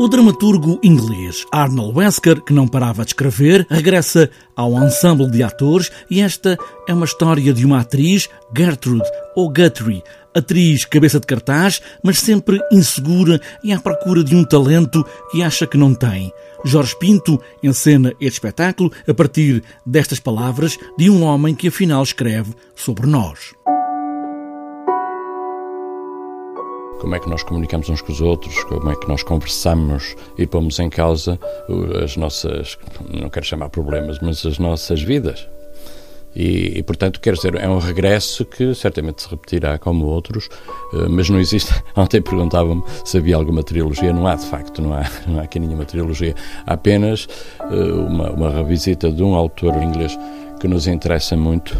O dramaturgo inglês Arnold Wesker, que não parava de escrever, regressa ao ensemble de atores e esta é uma história de uma atriz, Gertrude ou Guthrie, atriz cabeça de cartaz, mas sempre insegura e à procura de um talento que acha que não tem. Jorge Pinto encena este espetáculo a partir destas palavras de um homem que afinal escreve sobre nós. Como é que nós comunicamos uns com os outros, como é que nós conversamos e pomos em causa as nossas, não quero chamar problemas, mas as nossas vidas. E, e, portanto, quero dizer, é um regresso que certamente se repetirá como outros, eh, mas não existe. Ontem perguntavam-me se havia alguma trilogia. Não há, de facto, não há, não há aqui nenhuma trilogia. Há apenas eh, uma, uma revisita de um autor inglês que nos interessa muito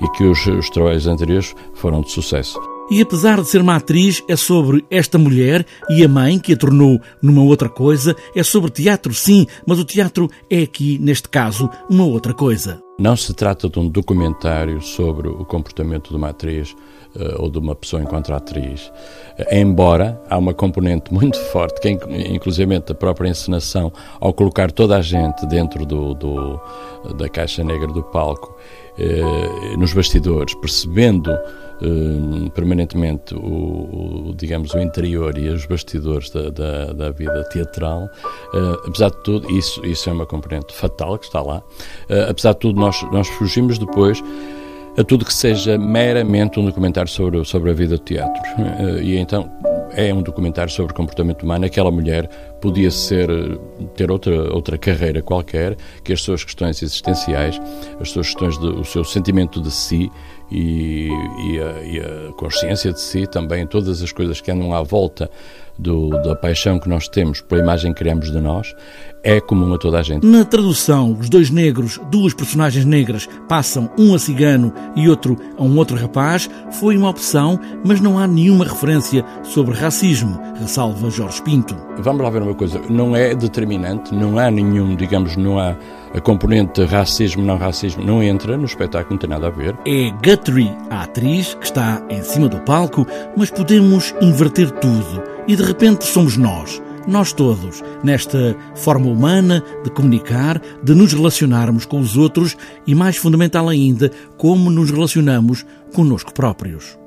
e que os, os trabalhos anteriores foram de sucesso. E apesar de ser uma atriz, é sobre esta mulher e a mãe que a tornou numa outra coisa. É sobre teatro, sim, mas o teatro é aqui, neste caso, uma outra coisa. Não se trata de um documentário sobre o comportamento de uma atriz uh, ou de uma pessoa enquanto atriz. Uh, embora há uma componente muito forte, que inclusive a própria encenação, ao colocar toda a gente dentro do, do da caixa negra do palco, uh, nos bastidores, percebendo permanentemente o, o, digamos, o interior e os bastidores da, da, da vida teatral, apesar de tudo, isso, isso é uma componente fatal que está lá, apesar de tudo, nós, nós fugimos depois a tudo que seja meramente um documentário sobre, sobre a vida do teatro. Eh, e então é um documentário sobre o comportamento humano. Aquela mulher podia ser ter outra outra carreira qualquer, que as suas questões existenciais, as suas questões do o seu sentimento de si e, e, a, e, a, consciência de si, também todas as coisas que andam à volta do, da paixão que nós temos pela imagem que criamos de nós, é comum a toda a gente. Na tradução, os dois negros, duas personagens negras, passam um a cigano e outro a um outro rapaz, foi uma opção, mas não há nenhuma referência sobre racismo, ressalva Jorge Pinto. Vamos lá ver uma coisa, não é determinante, não há nenhum, digamos, não há a componente racismo, não racismo, não entra no espetáculo, não tem nada a ver. É Guthrie, a atriz, que está em cima do palco, mas podemos inverter tudo e de repente somos nós nós todos, nesta forma humana de comunicar, de nos relacionarmos com os outros e, mais fundamental ainda, como nos relacionamos conosco próprios.